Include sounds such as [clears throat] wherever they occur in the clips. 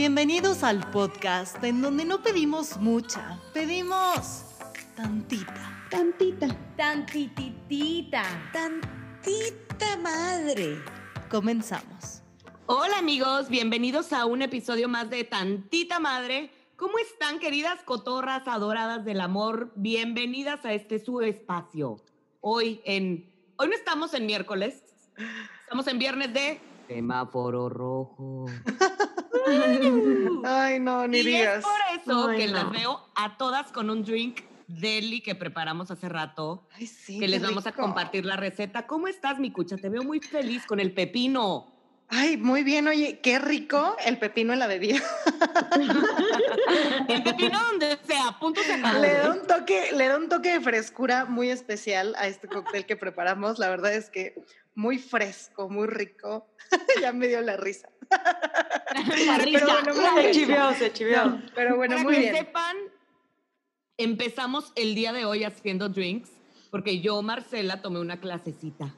Bienvenidos al podcast en donde no pedimos mucha, pedimos tantita. Tantita. Tantititita. Tantita madre. Comenzamos. Hola amigos, bienvenidos a un episodio más de Tantita Madre. ¿Cómo están queridas cotorras adoradas del amor? Bienvenidas a este su espacio. Hoy en hoy no estamos en miércoles, estamos en viernes de semáforo rojo. [laughs] Ay, no, ni y digas. es por eso Ay, que no. las veo a todas con un drink deli que preparamos hace rato, Ay, sí, que les vamos a compartir la receta. ¿Cómo estás, mi cucha? Te veo muy feliz con el pepino. Ay, muy bien, oye, qué rico el pepino en la bebida. [laughs] El pepino donde sea, punto se acabó. Le da un toque, le da un toque de frescura muy especial a este cóctel que preparamos. La verdad es que muy fresco, muy rico. [laughs] ya me dio la risa. [laughs] La Pero risa. bueno, muy bien. se chivió. No, pero bueno, Para muy que bien. sepan, empezamos el día de hoy haciendo drinks, porque yo, Marcela, tomé una clasecita.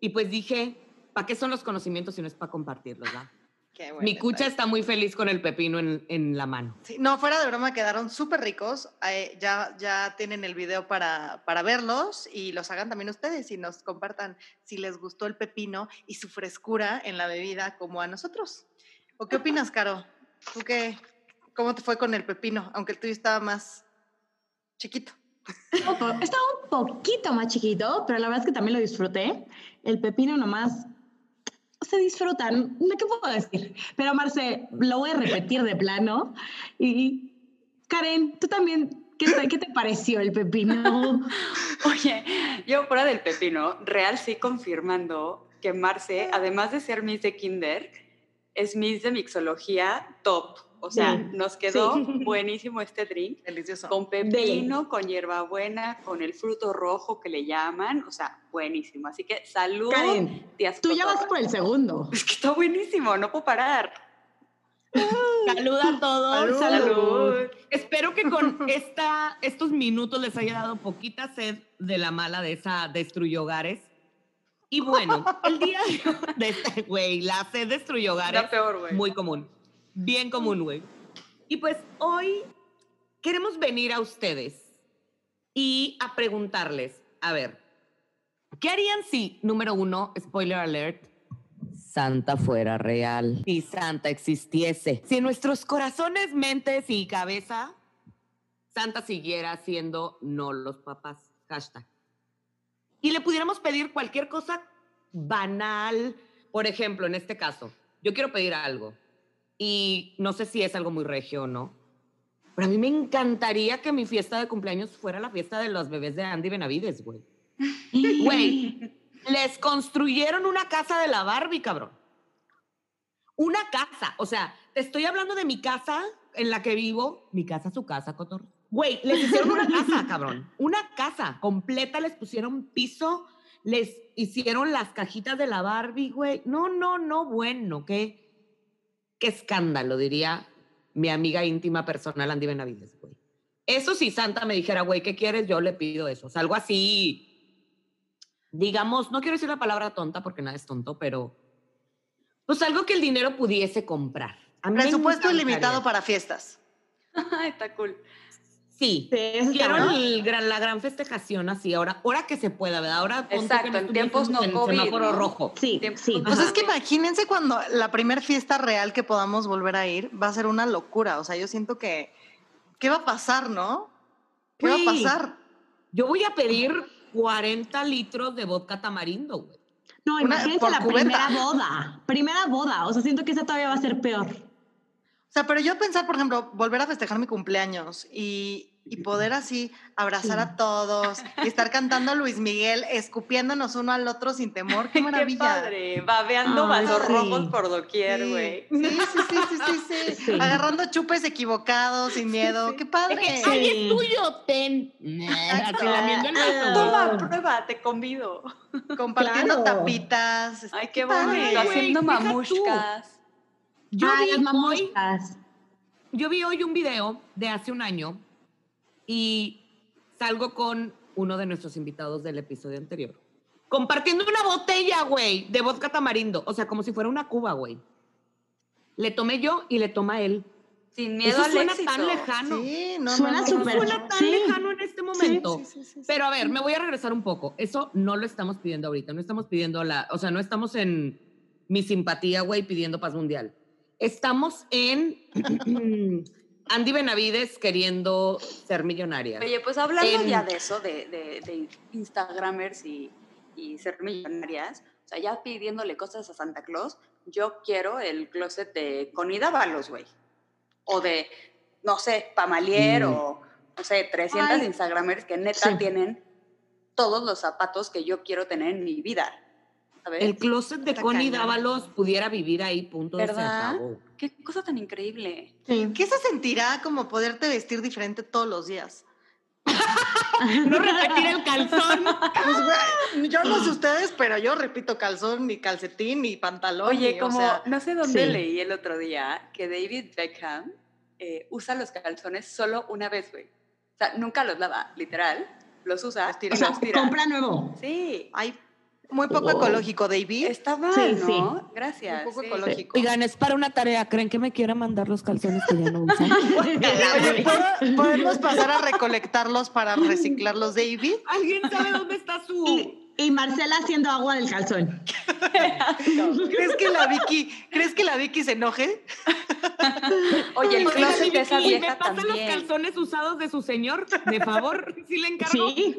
Y pues dije, ¿para qué son los conocimientos si no es para compartirlos? ¿verdad? [laughs] Qué bueno Mi cucha está. está muy feliz con el pepino en, en la mano. Sí, no, fuera de broma, quedaron súper ricos. Eh, ya, ya tienen el video para, para verlos y los hagan también ustedes y nos compartan si les gustó el pepino y su frescura en la bebida como a nosotros. ¿O qué opinas, Caro? ¿Tú qué? ¿Cómo te fue con el pepino? Aunque el tuyo estaba más chiquito. [laughs] Estaba un poquito más chiquito, pero la verdad es que también lo disfruté. El pepino nomás se disfruta. ¿no? ¿Qué puedo decir? Pero Marce, lo voy a repetir de plano. Y Karen, tú también, ¿qué te, qué te pareció el pepino? [laughs] Oye, yo fuera del pepino, real sí confirmando que Marce, además de ser Miss de Kinder, es Miss de mixología top. O sea, Sí, nos quedó sí. [laughs] buenísimo este drink. Delicioso. Con pepino, con hierbabuena, con el fruto rojo que le llaman. O sea, buenísimo. Así que salud, Karen, tías Tú ya vas por el segundo. [laughs] Es que está buenísimo, no puedo parar. Saluda a todos. Salud. Salud. Espero que con esta, estos minutos les haya dado poquita sed de la mala de esa destruye hogares. Y bueno, el día de hoy, de este güey, la sed destruye hogares. La peor, güey. Muy común. Bien común, güey. Y pues hoy queremos venir a ustedes y a preguntarles, a ver, ¿qué harían si, número uno, spoiler alert, Santa fuera real y Santa existiese? Si en nuestros corazones, mentes y cabeza, Santa siguiera siendo no los papás. Hashtag. Y le pudiéramos pedir cualquier cosa banal. Por ejemplo, en este caso, yo quiero pedir algo y no sé si es algo muy regio o no, pero a mí me encantaría que mi fiesta de cumpleaños fuera la fiesta de los bebés de Andy Benavides, güey. [laughs] Güey, les construyeron una casa de la Barbie, cabrón. Una casa, o sea, te estoy hablando de mi casa en la que vivo, mi casa, su casa, cotorro. Güey, les hicieron una casa, [laughs] cabrón. Una casa completa, les pusieron piso, les hicieron las cajitas de la Barbie, güey. No, no, no, bueno, qué, qué escándalo, diría mi amiga íntima personal Andy Benavides, güey. Eso si Santa me dijera, güey, ¿qué quieres? Yo le pido eso. O sea, algo así, digamos, no quiero decir la palabra tonta porque nada es tonto, pero pues algo que el dinero pudiese comprar. A mí me Presupuesto ilimitado para fiestas. [laughs] Está cool. Sí. Sí, Quiero bueno. el gran- la gran festejación así, ahora, ahora que se pueda, ¿verdad? Ahora Exacto, en tiempos no COVID, semáforo ¿no? rojo. Sí, sí. Pues Ajá. es que imagínense cuando la primera fiesta real que podamos volver a ir va a ser una locura. O sea, yo siento que, ¿qué va a pasar, no? ¿Qué va a pasar? Yo voy a pedir 40 litros de vodka tamarindo, güey. No, imagínense la cubeta. primera boda. Primera boda. O sea, siento que esa todavía va a ser peor. O sea, pero yo pensar, por ejemplo, volver a festejar mi cumpleaños y, y poder así abrazar Sí. a todos y estar [laughs] cantando Luis Miguel, escupiéndonos uno al otro sin temor, qué [laughs] Qué maravilla. padre. Babeando vasos sí. rojos por doquier, güey. sí, sí, sí, sí, sí, sí. [laughs] Sí. Agarrando chupes equivocados, sin miedo, qué padre. De que, Sí. ¡Ay, es tuyo! ¡Ten! Vaso. Toma, prueba, te convido. Compartiendo Claro. tapitas. Ay, qué padre. bonito. Haciendo mamushkas. Yo Ay, vi las hoy mamushkas. yo vi hoy un video de hace un año y salgo con uno de nuestros invitados del episodio anterior. Compartiendo una botella, güey, de vodka tamarindo. O sea, como si fuera una cuba, güey. Le tomé yo y le toma él. Sin miedo Eso al suena éxito. tan lejano. Sí, no, Suena no, súper- suena tan sí. lejano en este momento. Sí, sí, sí, sí. Pero a ver, me voy a regresar un poco. Eso no lo estamos pidiendo ahorita. No estamos pidiendo la. O sea, no estamos en mi simpatía, güey, pidiendo paz mundial. Estamos en [clears throat] Andy Benavides queriendo ser millonaria. Oye, pues hablando En- ya de eso, de, de, de Instagramers y, y ser millonarias, o sea, ya pidiéndole cosas a Santa Claus, yo quiero el closet de Connie Dávalos, güey. O de, no sé, Pamalier Mm. o, no sé, 300 Ay. Instagramers que neta Sí. tienen todos los zapatos que yo quiero tener en mi vida. ¿Sabes? El closet de Está Connie cañón. Dávalos pudiera vivir ahí, punto. se ¿Verdad? acabó. Qué cosa tan increíble. Sí. ¿Qué se sentirá como poderte vestir diferente todos los días? [laughs] No repetir el calzón. Pues, yo no sé ustedes, pero yo repito calzón, ni calcetín, ni pantalón. Oye, ni, como o sea, no sé dónde sí. leí el otro día que David Beckham eh, usa los calzones solo una vez, güey. O sea, nunca los lava, literal. Los usa Los tira. O sea, los tira. compra nuevo. Sí. hay muy poco ecológico, David. Está mal, Sí, ¿no? Gracias. Muy poco sí. ecológico. Oigan, es para una tarea. ¿Creen que me quiera mandar los calzones que ya no usan? [laughs] Oye, ¿puedo- podemos pasar a recolectarlos para reciclarlos, David. ¿Alguien sabe dónde está su...? Y, y Marcela haciendo agua del calzón. ¿Crees que la Vicky, ¿crees que la Vicky se enoje? Oye, el closet de esa vieja ¿Me pasan los calzones usados de su señor? De favor, si le encargo. Sí.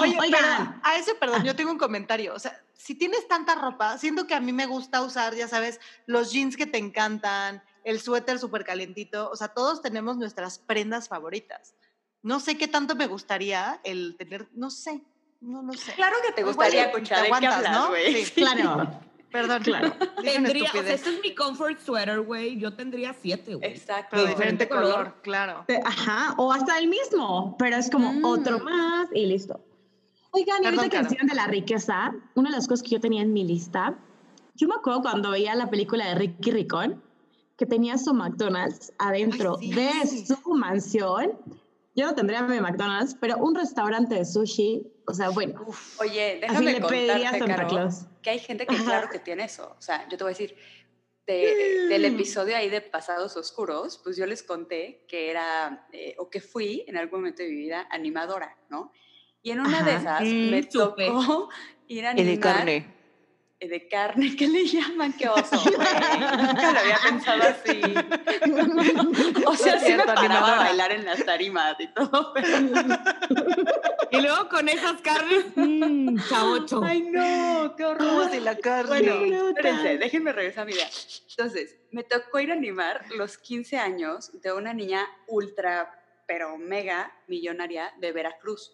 Oye, Oigan. pero a ese, perdón, yo tengo un comentario. O sea, si tienes tanta ropa, siento que a mí me gusta usar, ya sabes, los jeans que te encantan, el suéter súper calentito. O sea, todos tenemos nuestras prendas favoritas. No sé qué tanto me gustaría el tener, no sé, no lo sé. Claro que te gustaría te escuchar de qué aguantas, hablas, ¿no? güey. Sí. Claro. [laughs] Perdón, Claro. Tendría, o sea, este es mi comfort sweater, güey. Yo tendría siete, güey. Exacto. pero de diferente color, color. claro. Ajá, o hasta el mismo, pero es como Mm. otro más y listo. Oigan, y ahorita que decían de la riqueza, una de las cosas que yo tenía en mi lista, yo me acuerdo cuando veía la película de Ricky Ricón, que tenía su McDonald's adentro Ay, sí. de su mansión. Yo no tendría mi McDonald's, pero un restaurante de sushi, o sea, bueno, Oye, así déjame le pediría a Santa Caro, Claus. que hay gente que claro que tiene eso. O sea, yo te voy a decir, de- del episodio ahí de Pasados Oscuros, pues yo les conté que era, eh, o que fui en algún momento de mi vida animadora, ¿no? Y en una de esas Mm, me supe. tocó ir a animar. Eh, de carne, ¿qué le llaman? ¡Qué oso! Nunca lo había pensado así. [laughs] O sea, sí me paraba a bailar en las tarimas y todo, pero... Y luego con esas carnes, mmm, [laughs] chavocho. ¡Ay, no! ¡Qué horror! ¿Cómo se la carne? Bueno, espérense, déjenme regresar a mi idea. Entonces, me tocó ir a animar los 15 años de una niña ultra, pero mega millonaria de Veracruz,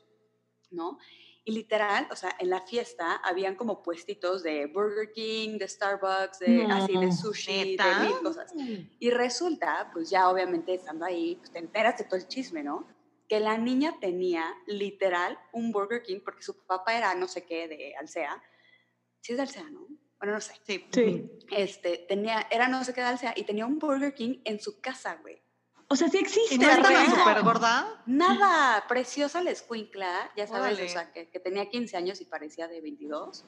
¿no? Y literal, o sea, en la fiesta habían como puestitos de Burger King, de Starbucks, de, No, así de sushi, ¿neta? de mil cosas. Y resulta, pues ya obviamente estando ahí, pues te enteras de todo el chisme, ¿no? Que la niña tenía literal un Burger King porque su papá era no sé qué de Alsea. Sí es de Alsea, ¿no? Bueno, no sé. Sí. Sí. Este, tenía, era no sé qué de Alsea y tenía un Burger King en su casa, güey. O sea, sí existe. ¿Y no estaba súper gorda? Nada, preciosa la escuincla, ya sabes, Órale. o sea, que, que tenía 15 años y parecía de 22.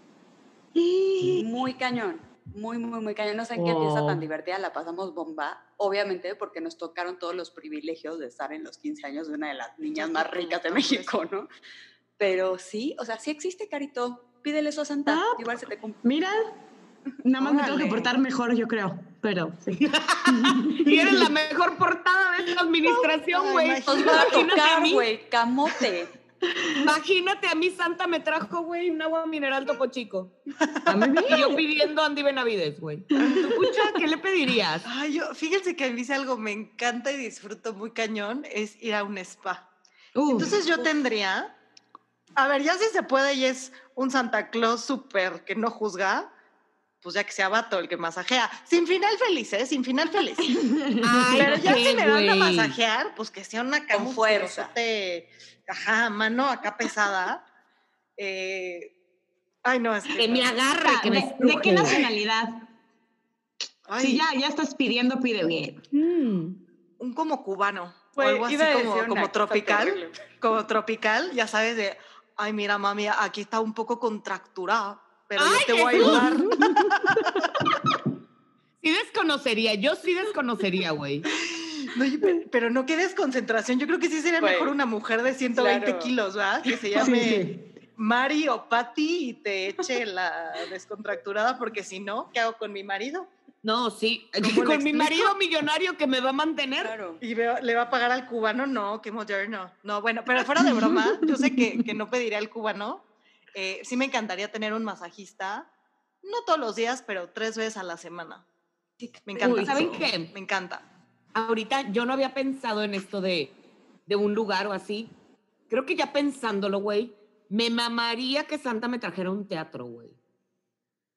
Sí. Muy cañón, muy, muy, muy cañón. No sé en qué fiesta Wow. tan divertida la pasamos bomba, obviamente porque nos tocaron todos los privilegios de estar en los 15 años de una de las niñas más ricas de. México, ¿no? Pero sí, o sea, sí existe, Carito. Pídele eso a Santa, Ah, igual se te cumple. Mira, nada más me tengo que portar mejor, yo creo, pero sí. [laughs] Y eres la mejor portada de esta administración, güey. va a tocar, mí, güey, camote. imagínate a mí, Santa me trajo, güey, un agua mineral topo chico. A mí Y yo pidiendo Andy Benavides, güey. ¿Tú, Pucha, qué le pedirías? Ay, yo, fíjense que a mí si algo me encanta y disfruto muy cañón es ir a un spa. Entonces yo tendría, a ver, ya si se puede y es un Santa Claus súper que no juzga, pues ya que sea vato el que masajea. Sin final feliz, ¿eh? Sin final feliz. [laughs] Ay, Pero ya si me van a masajear, pues que sea una cama Con fuerza. ajá, mano acá pesada. Eh, ay, no, es que... Que me agarre, que me ¿De, de qué nacionalidad? Ay, Si ya, ya estás pidiendo, pide bien. Mm. un como cubano. o algo así como, como tropical. como tropical, ya sabes, de, ay, mira, mami, aquí está un poco contracturada, pero yo te voy a ayudar. [laughs] Sí desconocería, yo sí desconocería, güey. No, pero no quedes concentración. Yo creo que sí sería Güey, mejor una mujer de 120 claro. kilos, ¿verdad? Que se llame sí. Mari o Patty y te eche la descontracturada, porque si no, ¿qué hago con mi marido? No, sí. ¿Cómo [laughs] le Con mi marido millonario que me va a mantener. Claro. Y veo- le va a pagar al cubano, no, qué moderno. No, bueno, pero fuera de broma, yo sé que, que no pediría al cubano. Eh, sí me encantaría tener un masajista, no todos los días, pero tres veces a la semana. Me encanta. Uy, ¿saben eso. qué? Me encanta. Ahorita yo no había pensado en esto de, de un lugar o así. Creo que ya pensándolo, güey, me mamaría que Santa me trajera un teatro, güey.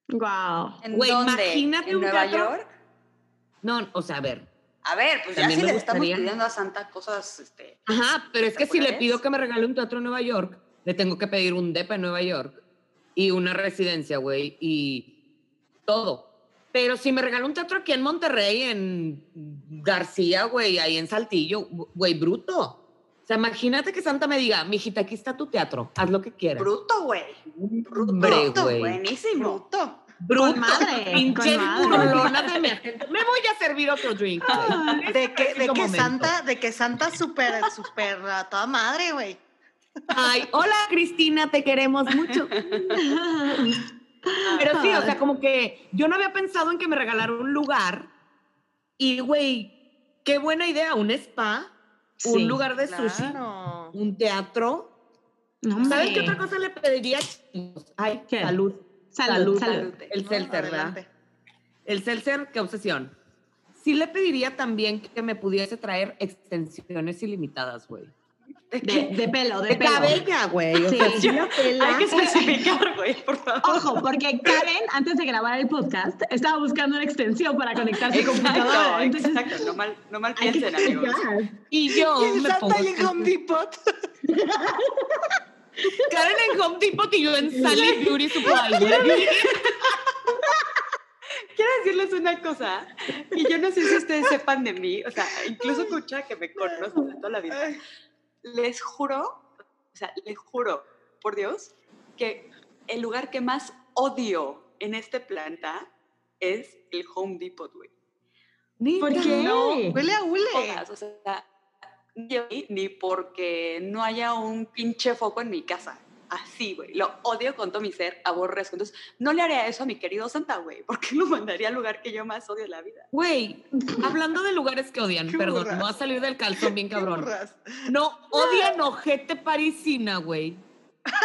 Wow. ¿En Güey, dónde? imagínate ¿En un Nueva teatro. York? No, o sea, a ver. A ver, pues ya También si me le estamos gustaría. pidiendo a Santa cosas, este, Ajá, pero es que si le pido que me regale un teatro en Nueva York, le tengo que pedir un DEPA en Nueva York y una residencia, güey, y todo. Pero si me regala un teatro aquí en Monterrey, en García, güey, ahí en Saltillo, güey, bruto. O sea, imagínate que Santa me diga, mijita, aquí está tu teatro, haz lo que quieras. bruto, güey. Bruto, güey. buenísimo. Bruto. Bruto. Con madre, madre. burlonas de mi agente. Me voy a servir otro drink. De ese que, de que momento. Santa, de que Santa súper, súper a toda madre, güey. Ay, hola Cristina, te queremos mucho. Pero sí, o sea, como que yo no había pensado en que me regalara un lugar y, güey, qué buena idea, un spa, Sí, un lugar de sushi, un teatro. No. ¿Sabes qué otra cosa le pediría? Ay, ¿Qué? salud. Salud, salud. El No, seltzer, ¿verdad? El seltzer, qué obsesión. Sí le pediría también que me pudiese traer extensiones ilimitadas, güey. De, de pelo, de, De pelo. cabella, güey. O Sí. sea, la pela. Hay que especificar, güey, por favor. Ojo, porque Karen, antes de grabar el podcast, estaba buscando una extensión para conectar su computadora. Exacto, Entonces, exacto. No mal, no mal hay que piensen, amigos. Y yo Y me pongo ahí en Home Depot. [laughs] Karen en Home Depot y yo en Sally Beauty Supply, güey. [laughs] Quiero decirles una cosa, y yo no sé si ustedes sepan de mí, o sea, incluso escucha que me conozco de toda la vida. Les juro, o sea, les juro, por Dios, que el lugar que más odio en este planeta es el Home Depot, güey. ¿Por qué? No, Huele a hule. O sea, yo ni porque no haya un pinche foco en mi casa. Así, güey. Lo odio con todo mi ser, aborrezco. Entonces, no le haría eso a mi querido Santa, güey. ¿Por qué [laughs] lo mandaría al lugar que yo más odio en la vida? Güey, hablando de lugares que odian, Qué perdón, burras. me voy a salir del calzón bien cabrón. No, odian ojete parisina, güey.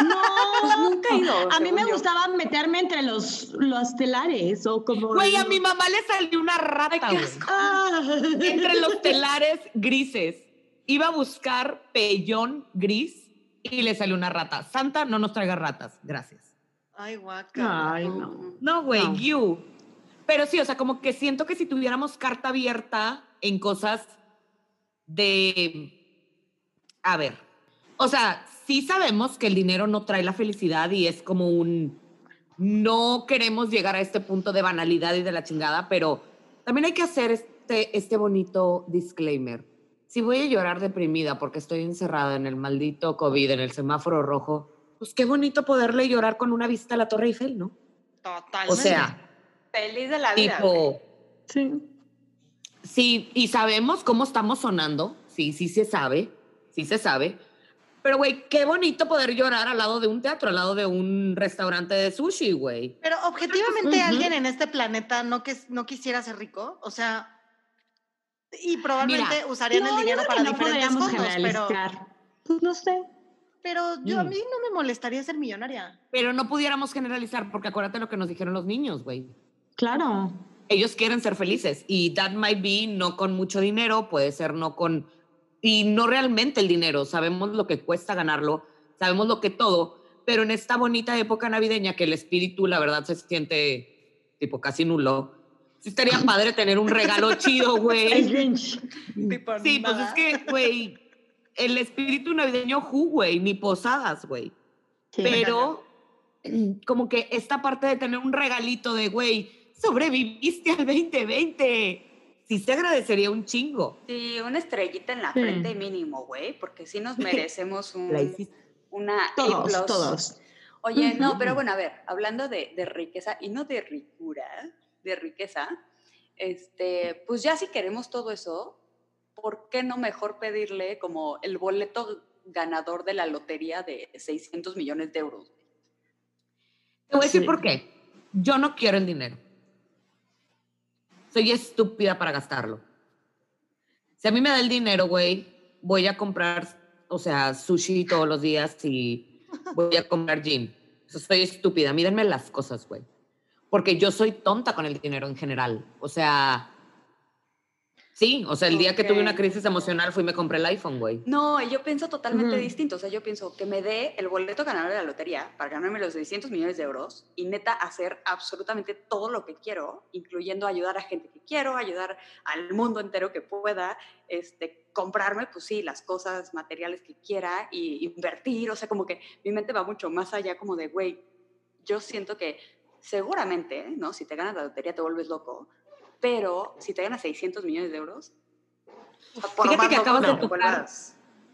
No, Pues nunca he ido. a mí me yo. gustaba meterme entre los, los telares o como... Güey, a mi mamá le salió una rata, qué güey. asco. Ah. Entre los telares grises. Iba a buscar pellón gris y le salió una rata. Santa, no nos traiga ratas, gracias. Ay, guaca. Ay, no. No, güey, No. you. Pero sí, o sea, como que siento que si tuviéramos carta abierta en cosas de... A ver, o sea, sí sabemos que el dinero no trae la felicidad y es como un... No queremos llegar a este punto de banalidad y de la chingada, pero también hay que hacer este, este bonito disclaimer. Si voy a llorar deprimida porque estoy encerrada en el maldito COVID, en el semáforo rojo, pues qué bonito poderle llorar con una vista a la Torre Eiffel, ¿no? Totalmente. O sea, Feliz de la vida. tipo, Sí. sí, y sabemos cómo estamos sonando, sí, sí se sabe, sí se sabe, pero güey, qué bonito poder llorar al lado de un teatro, al lado de un restaurante de sushi, güey. Pero objetivamente alguien en este planeta no, que, no quisiera ser rico, o sea, y probablemente Mira, usarían No, el dinero para no diferentes podríamos fondos, pero, generalizar. Pues no sé. pero yo a Mm. mí no me molestaría ser millonaria. Pero no pudiéramos generalizar, porque acuérdate lo que nos dijeron los niños, güey. Claro. Ellos quieren ser felices y that might be no con mucho dinero, puede ser no con... Y no realmente el dinero, sabemos lo que cuesta ganarlo, sabemos lo que todo, pero en esta bonita época navideña que el espíritu, la verdad, se siente tipo casi nulo. Sí estaría padre tener un regalo [laughs] chido, El güey. Sí, pues es que, güey, el espíritu navideño, ju, güey, ni posadas, güey. Sí. Pero como que esta parte de tener un regalito de, güey, sobreviviste al 2020. Sí se agradecería un chingo. Sí, una estrellita en la Sí. frente mínimo, güey, porque sí nos merecemos un, una A+. Todos, todos. Oye, no, pero bueno, a ver, hablando de, de riqueza y no de ricura, de riqueza, Este, pues ya si queremos todo eso, ¿por qué no mejor pedirle como el boleto ganador de la lotería de 600 millones de euros? Te voy a decir Sí. por qué. Yo no quiero el dinero. Soy estúpida para gastarlo. Si a mí me da el dinero, güey, voy a comprar, o sea, sushi todos los días y voy a comprar gym. Soy estúpida. Mírenme las cosas, güey. Porque yo soy tonta con el dinero en general. O sea, sí, o sea, el día que tuve una crisis emocional fui y me compré el iPhone, güey. No, yo pienso totalmente distinto. O sea, yo pienso que me dé el boleto ganador de la lotería para ganarme los 600 millones de euros y neta hacer absolutamente todo lo que quiero, incluyendo ayudar a gente que quiero, ayudar al mundo entero que pueda, este, comprarme, pues sí, las cosas materiales que quiera y invertir. O sea, como que mi mente va mucho más allá como de, güey, yo siento que seguramente, ¿no? Si te ganas la lotería te vuelves loco, pero si te ganas 600 millones de euros, por Fíjate que acabas de te tocar-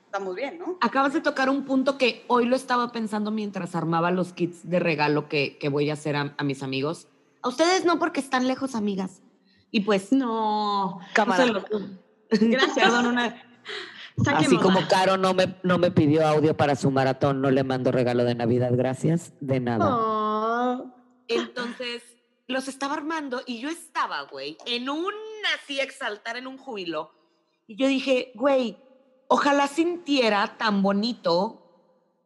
estamos bien, ¿no? Acabas de tocar un punto que hoy lo estaba pensando mientras armaba los kits de regalo que, que voy a hacer a, a mis amigos. A ustedes no, porque están lejos, amigas. Y pues, No. cámara. Gracias. Perdón, una-. Así como Caro no me, no me pidió audio para su maratón, no le mando regalo de Navidad, gracias. De nada. Oh. Entonces, los estaba armando y yo estaba, güey, en un así exaltar en un júbilo. Y yo dije, güey, ojalá sintiera tan bonito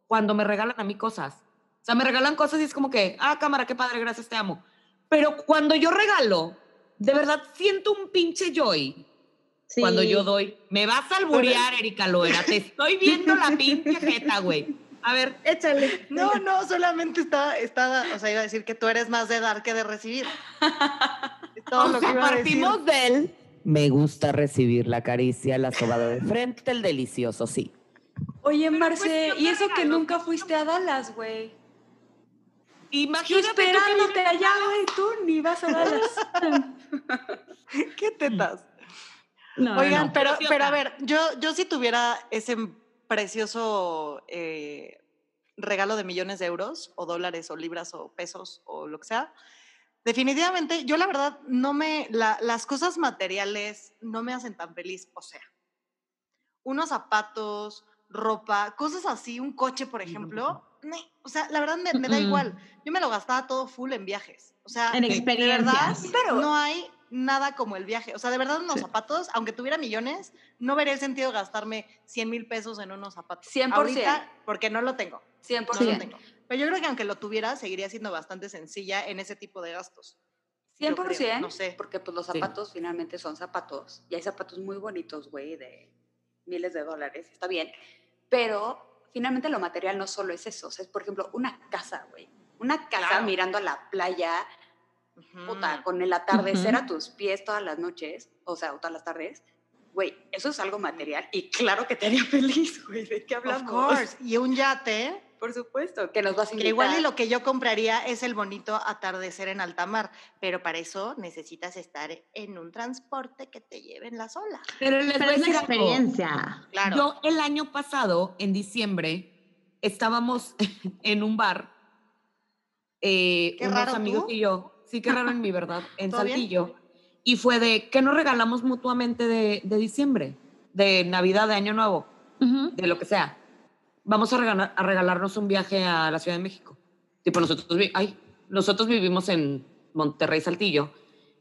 cuando me regalan a mí cosas. O sea, me regalan cosas y es como que, ah, cámara, qué padre, gracias, te amo. Pero cuando yo regalo, de verdad siento un pinche joy Sí. cuando yo doy. Me vas a alburear, Erika Loera. Te estoy viendo la pinche jeta, güey. A ver, échale. No, no, solamente está, está, o sea, iba a decir que tú eres más de dar que de recibir. Todo [laughs] O lo que sea, partimos de él. Me gusta recibir la caricia, la sobada de frente, el delicioso, sí. Oye, Pero Marce, cuestión y eso que nunca fuiste a Dallas, güey. Yo Imagínate que esperándote allá, güey, tú ni vas a Dallas. [laughs] ¿Qué tetas? No, no, Oigan, no. pero, Pero a ver, yo, yo si tuviera ese precioso eh, regalo de millones de euros, o dólares, o libras, o pesos, o lo que sea, definitivamente, yo la verdad, no me, la- las cosas materiales no me hacen tan feliz. O sea, unos zapatos, ropa, cosas así, un coche, por ejemplo, o sea, la verdad me, me da Mm-mm. igual. Yo me lo gastaba todo full en viajes. O sea, En de- de verdad, experiencias. Pero- no hay nada como el viaje. O sea, de verdad, unos Sí. zapatos, aunque tuviera millones, no vería el sentido gastarme 100 mil pesos en unos zapatos. 100%. Ahorita, porque no lo tengo. 100%. No lo tengo. Pero yo creo que aunque lo tuviera, seguiría siendo bastante sencilla en ese tipo de gastos. Yo 100%, creo, no sé. porque pues los Sí. zapatos finalmente son zapatos y hay zapatos muy bonitos, güey, de miles de dólares, está bien, pero finalmente lo material no solo es eso, o sea, es por ejemplo una casa, güey, una casa Claro. mirando a la playa. Puta, con el atardecer Ujú. a tus pies todas las noches, o sea, o todas las tardes, güey, eso es algo material y claro que te haría [laughs] feliz, güey, ¿de qué Of hablamos? course. Y un yate, Por supuesto, que nos vas a que invitar. igual y lo que yo compraría es el bonito atardecer en alta mar. Pero para eso necesitas estar en un transporte que te lleve en las olas. Pero les Pero voy a es decir experiencia. Claro. Yo el año pasado, en diciembre, estábamos [laughs] en un bar, eh, Qué unos raro, amigos ¿tú? y yo, sí que raro en mi verdad, [laughs] en ¿Todo bien? Saltillo, y fue de, ¿qué nos regalamos mutuamente de, de diciembre? De Navidad, de Año Nuevo, Ujú. de lo que sea. Vamos a, regalar- a regalarnos un viaje a la Ciudad de México. Tipo, nosotros, ay, nosotros vivimos en Monterrey, Saltillo,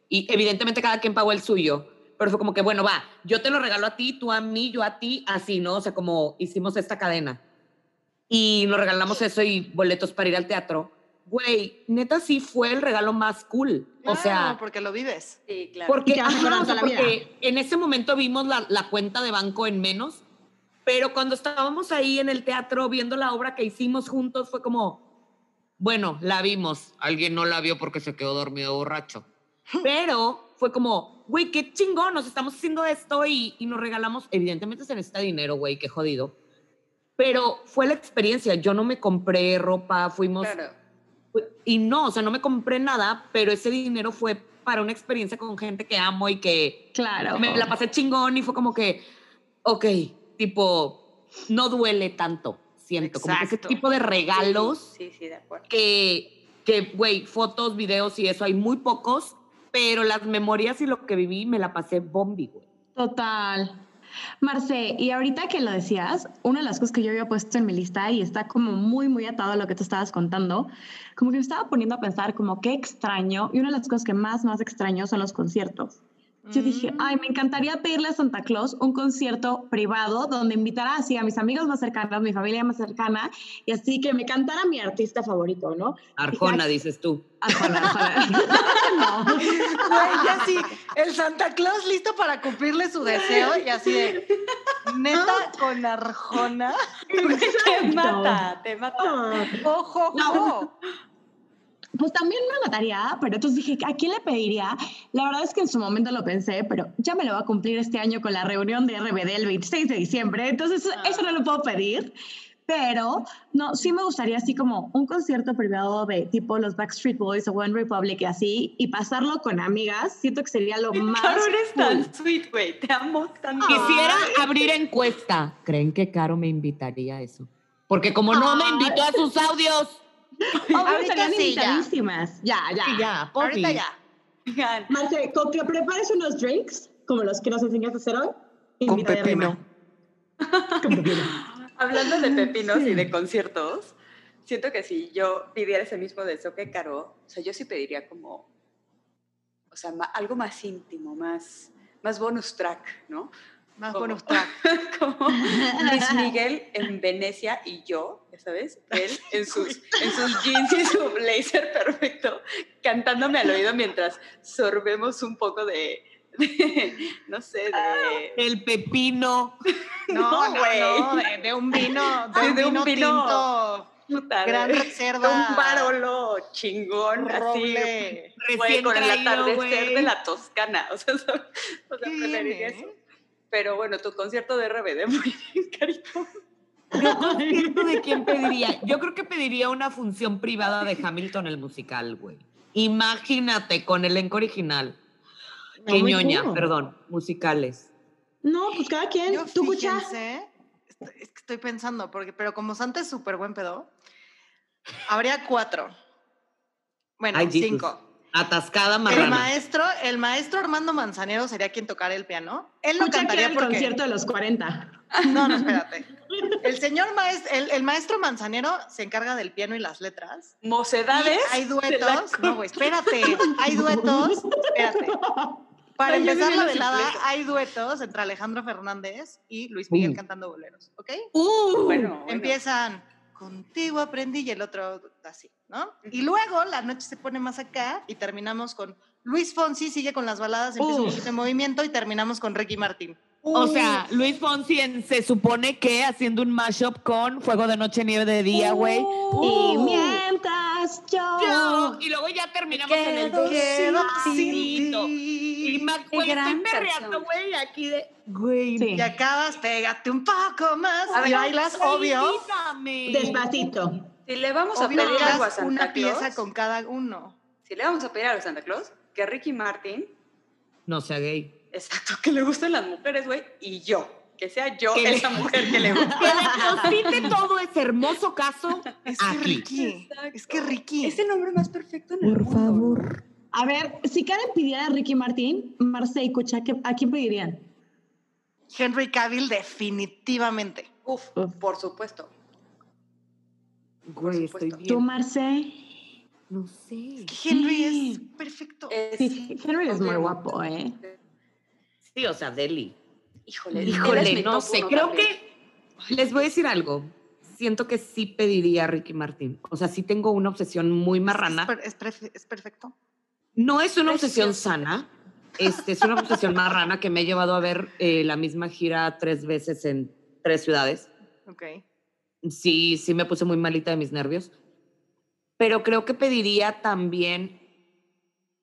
y evidentemente cada quien pagó el suyo, pero fue como que, bueno, va, yo te lo regalo a ti, tú a mí, yo a ti, así, ¿no? O sea, como hicimos esta cadena. Y nos regalamos eso y boletos para ir al teatro. Güey, neta sí fue el regalo más cool. o sea, Claro, porque lo vives. Sí, claro. porque, ajá, o sea, en ese momento vimos la, la cuenta de banco en menos, pero cuando estábamos ahí en el teatro viendo la obra que hicimos juntos fue como, bueno, la vimos, alguien no la vio porque se quedó dormido borracho, pero fue como, güey, qué chingón, nos estamos haciendo esto y, y nos regalamos, evidentemente se necesita dinero, güey, qué jodido, pero fue la experiencia, yo no me compré ropa, fuimos... Claro. Y no, o sea, no me compré nada, pero ese dinero fue para una experiencia con gente que amo y que Claro. me la pasé chingón y fue como que, ok, tipo, no duele tanto, siento. Como que ese Exacto. tipo de regalos Sí, sí, de acuerdo. que, que, güey, fotos, videos y eso hay muy pocos, pero las memorias y lo que viví me la pasé bombi, güey. Total. Marce, y ahorita que lo decías, una de las cosas que yo había puesto en mi lista y está como muy, muy atado a lo que tú estabas contando, como que me estaba poniendo a pensar como qué extraño, y una de las cosas que más, más extraño son los conciertos. Yo dije, ay, me encantaría pedirle a Santa Claus un concierto privado donde invitara así a mis amigos más cercanos, mi familia más cercana, y así que me cantara mi artista favorito, ¿no? Arjona, Dije, dices tú. Arjona, Arjona. [laughs] no. Güey, ya sí, el Santa Claus listo para cumplirle su deseo y así de neta con Arjona. [laughs] Te mata, te mata. Ah. Ojo, ojo. Pues también me mataría, pero entonces dije, ¿a quién le pediría? La verdad es que en su momento lo pensé, pero ya me lo va a cumplir este año con la reunión de RBD el 26 de diciembre, entonces eso no lo puedo pedir. Pero no, sí me gustaría así como un concierto privado de tipo los Backstreet Boys o One Republic y así, y pasarlo con amigas. Siento que sería lo más. Caro, eres cool. tan sweet, güey. Te amo tanto. Quisiera abrir encuesta. ¿Creen que Caro me invitaría a eso? Porque como no me Ay. invitó a sus audios. Ahorita sí, ya. invitadísimas. Ya, ya. Sí, ya, Ahorita ya. Marce, con que prepares unos drinks, como los que nos enseñaste a hacer hoy, Con pepino. rima. [laughs] Con pepino. Hablando de pepinos Sí. y de conciertos, siento que si yo pidiera ese mismo deseo que Caro, o sea, yo sí pediría como, o sea, ma- algo más íntimo, más, más bonus track, ¿no? Más bonus track. [laughs] como Luis Miguel en Venecia y yo, sabes, [laughs] él en sus, en sus jeans y su blazer perfecto, cantándome al oído mientras sorbemos un poco de, de, no sé, de... El pepino. [laughs] No, No, no, güey. no, de, de un vino, [laughs] de, Sí, un de un vino vino. tinto, puta, gran de- reserva. un barolo chingón, así, roble. güey, Recién con el atardecer güey. de la Toscana, o sea, ¿sabes? o sea preferiría eso. Pero bueno, tu concierto de RBD muy bien, carito. Yo [laughs] concierto de quién pediría. Yo creo que pediría una función privada de Hamilton el musical, güey. Imagínate con elenco original. No, Qué ñoña, perdón, musicales. No, pues cada quien. Yo ¿Tú, fíjense, est- es que estoy pensando, porque, pero como Santa es súper buen pedo, habría cuatro. Bueno, Ay, Jesus. cinco. Atascada El marrana. maestro, el maestro Armando Manzanero sería quien tocara el piano. Él no cantaría el porque. concierto de los 40. No, no, espérate. [laughs] El señor maestro, el, el maestro Manzanero se encarga del piano y las letras. Y Mocedades. hay duetos. No, güey, espérate. Hay duetos. Espérate. Para Ay, empezar la velada, hay duetos entre Alejandro Fernández y Luis Miguel Uh. cantando boleros, ¿ok? Uh, Bueno, bueno. Empiezan contigo aprendí y el otro así, ¿no? Y luego la noche se pone más acá y terminamos con Luis Fonsi sigue con las baladas, empieza un poquito de movimiento y terminamos con Ricky Martín. O sea, Luis Fonsi en- se supone que haciendo un mashup con Fuego de Noche, Nieve de Día, güey. Y mientras yo... Yo, y luego ya terminamos en el ti. Y más, güey, estoy perreando, güey, aquí de. Güey, Sí. Y acabas, pégate un poco más. A ver, y bailas, obvio. Invítame. Despacito. Si le vamos a Obvio, pedir algo a Santa una Claus, pieza con cada uno. si le vamos a pedir algo a Santa Claus, que Ricky Martin, No sea gay. Exacto, que le gusten las mujeres, güey, y yo, que sea yo Que le- esa mujer que le gusta. [laughs] Que deposite todo ese hermoso caso Es que. Ricky. Es que Ricky. Es el hombre más perfecto en el mundo. ¿no? A ver, si Karen pidiera a Ricky Martín, Marce y Cucha, ¿qué- ¿a quién pedirían? Henry Cavill, definitivamente. Uf, Uf. por supuesto. Güey, supuesto. estoy ¿Tú, bien. Marce? No sé. Que Henry es perfecto. Es- Sí, Henry es muy guapo, ¿eh? Sí, o sea, Deli. Híjole, es Híjole, no sé. Creo también. que les voy a decir algo. Siento que sí pediría a Ricky Martín. O sea, sí tengo una obsesión muy marrana. Es, per- es es perfecto. No es una obsesión Precioso. sana. Este, es una obsesión marrana que me ha llevado a ver eh, la misma gira tres veces en tres ciudades. Ok. Sí, sí me puse muy malita de mis nervios. Pero creo que pediría también.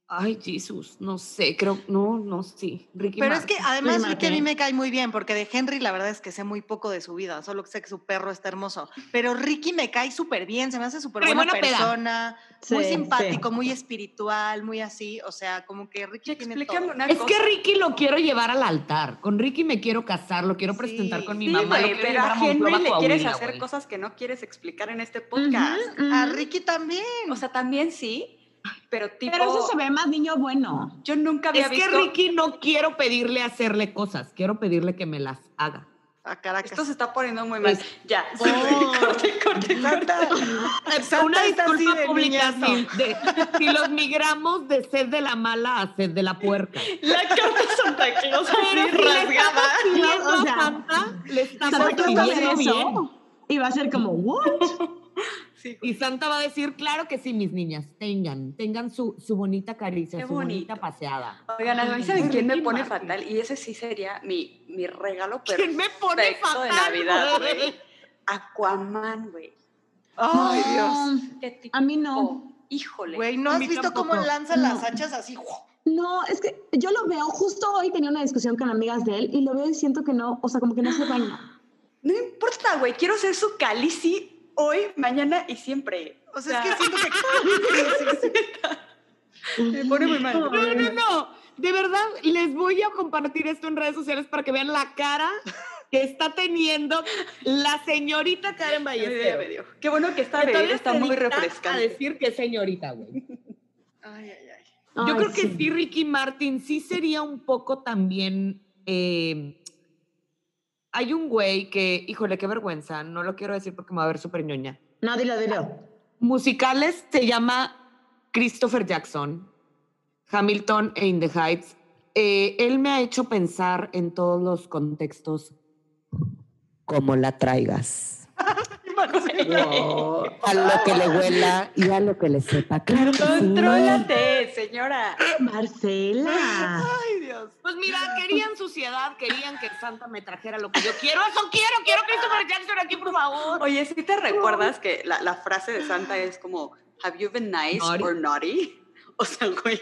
Ay, Jesús, no sé, creo, no, no, sí. Ricky Pero es que además Ricky Ricky a mí me cae muy bien, porque de Henry la verdad es que sé muy poco de su vida, solo sé que su perro está hermoso. Pero Ricky me cae súper bien, se me hace súper buena buena peda. persona, Sí, muy sí. simpático, muy espiritual, muy así. O sea, como que Ricky tiene Explícame todo. una Es cosa. que Ricky lo quiero llevar al altar. Con Ricky me quiero casar, lo quiero presentar Sí, con mi Sí, mamá. pero a Henry le quieres hacer cosas que no quieres explicar en este podcast. A. Ricky también. O sea, también sí, pero tipo. Pero eso se ve más niño bueno. Yo nunca había Es que visto. Ricky no quiero pedirle hacerle cosas, quiero pedirle que me las haga. A Caracas. Esto se está poniendo muy mal. Es- Ya. Oh. [laughs] corte, corte, corte. Santa, Santa Una disculpa de pública, si, de- si los migramos de sed de la mala a sed de la puerca. La carta Santa Claus así Pero si le rasgada. estamos pidiendo O sea, a Santa, le estamos Santa pidiendo bien. y va a ser como, ¿what? Sí, Y Santa va a decir, claro que sí, mis niñas, tengan, tengan su, su bonita caricia, Qué su bonita paseada. Oigan, a mí saben quién me pone fatal y ese sí sería mi, mi regalo perfecto ¿Quién me pone fatal? de Navidad, güey? Aquaman, güey. Ay, Dios. No, Qué tipo. A mí no. Híjole. Güey, ¿no has visto cómo tampoco. lanza las hachas así? No, es que yo lo veo, justo hoy tenía una discusión con amigas de él y lo veo y siento que no, o sea, como que no se baña. [gasps] No importa, güey. Quiero ser su calici hoy, mañana y siempre. O sea, es que siento que... [laughs] [laughs] Me pone muy mal. No, no, no. De verdad, les voy a compartir esto en redes sociales para que vean la cara que está teniendo la señorita Karen Ballesteros. dio. Qué bueno que Que bebida está muy dicta A refrescante. decir que señorita, güey. Ay, ay, ay. Yo Ay, creo que sí, Ricky Martin sí sería un poco también. eh, hay un güey que, híjole, qué vergüenza, no lo quiero decir porque me va a ver súper ñoña. No, dilo, dilo. Musicales se llama Christopher Jackson, Hamilton e In the Heights. Eh, él me ha hecho pensar en todos los contextos como la traigas. A lo que le huela y a lo que le sepa. Claro que sí. Contrólate, señora. Marcela. Ay, Dios. Pues mira, querían suciedad, querían que Santa me trajera lo que yo quiero. Eso quiero, quiero Christopher Jackson aquí, por favor. Oye, ¿sí te recuerdas que la, la frase de Santa es como, have you been nice Naughty. or naughty? O sea, güey,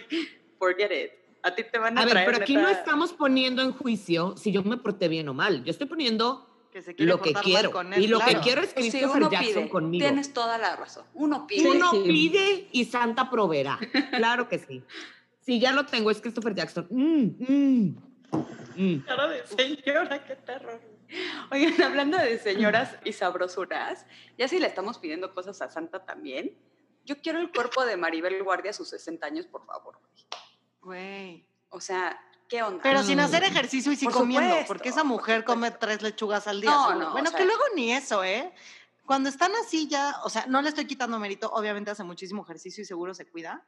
forget it. A ti te van a, A ver, pero aquí no estamos poniendo en juicio si yo me porté bien o mal. Yo estoy poniendo Que se quiere lo que quiero. con él, y lo que claro. quiero es sí, Christopher uno Jackson pide. conmigo. Tienes toda la razón. Uno pide. Uno Sí. pide y Santa proveerá. Claro que sí. Si ya lo tengo, es Christopher Jackson. Mm, mm, mm. Cara de señora, qué terror. Oigan, hablando de señoras y sabrosuras, ya si le estamos pidiendo cosas a Santa también, yo quiero el cuerpo de Maribel Guardia a sus 60 años, por favor. Güey. O sea, ¿qué onda? Pero sin Mm. hacer ejercicio y sí Por comiendo, supuesto, porque esa por mujer come supuesto. tres lechugas al día. No, seguro. no, bueno, o sea- que luego ni eso, ¿eh? Cuando están así ya, o sea, no le estoy quitando mérito, obviamente hace muchísimo ejercicio y seguro se cuida,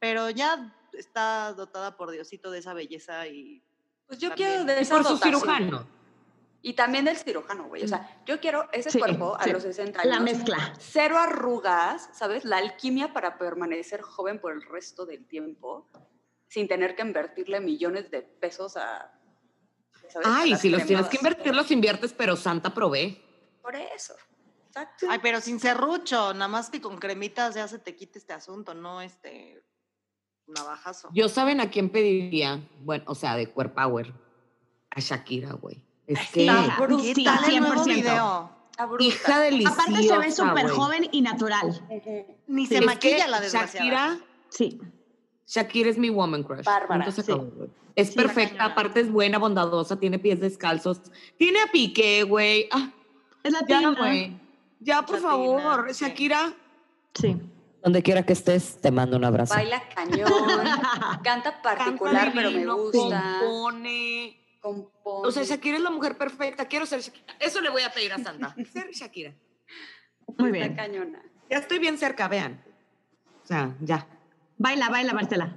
pero ya está dotada por Diosito de esa belleza y Pues yo También. quiero de esa por su dotación. cirujano. Y también del cirujano, güey. O sea, yo quiero ese Sí, cuerpo a sí. los 60 años. La mezcla. Cero arrugas, ¿sabes? La alquimia para permanecer joven por el resto del tiempo, sin tener que invertirle millones de pesos a. ¿sabes? A Ay, si los tienes que invertir, los inviertes, pero Santa provee. Por eso. Exacto. Ay, pero sin serrucho, nada más que con cremitas ya se te quite este asunto, no este navajazo. Yo saben a quién pediría, bueno, o sea, de Core Power, a Shakira, güey. Es que Está ¿Qué Sí, el nuevo 100%. video? A hija deliciosa, Aparte se ve súper joven y natural. Ni Sí, se Es maquilla que la desgraciada. Shakira, Sí. Shakira es mi woman crush. Bárbara, sí. Es Sí, perfecta, aparte es buena, bondadosa, tiene pies descalzos, tiene a pique, güey. Ah, Es ya, latina. güey. Ya, por Latina, favor, sí. Shakira. Sí. Donde quiera que estés, te mando un abrazo. Baila cañón. [laughs] canta particular, canta pero me gusta. Compone. Compone. O sea, Shakira es la mujer perfecta. Quiero ser Shakira. Eso le voy a pedir a Santa. [laughs] Ser Shakira. Muy Está bien. cañona. Ya estoy bien cerca, vean. O sea, ya. Baila, baila, Marcela.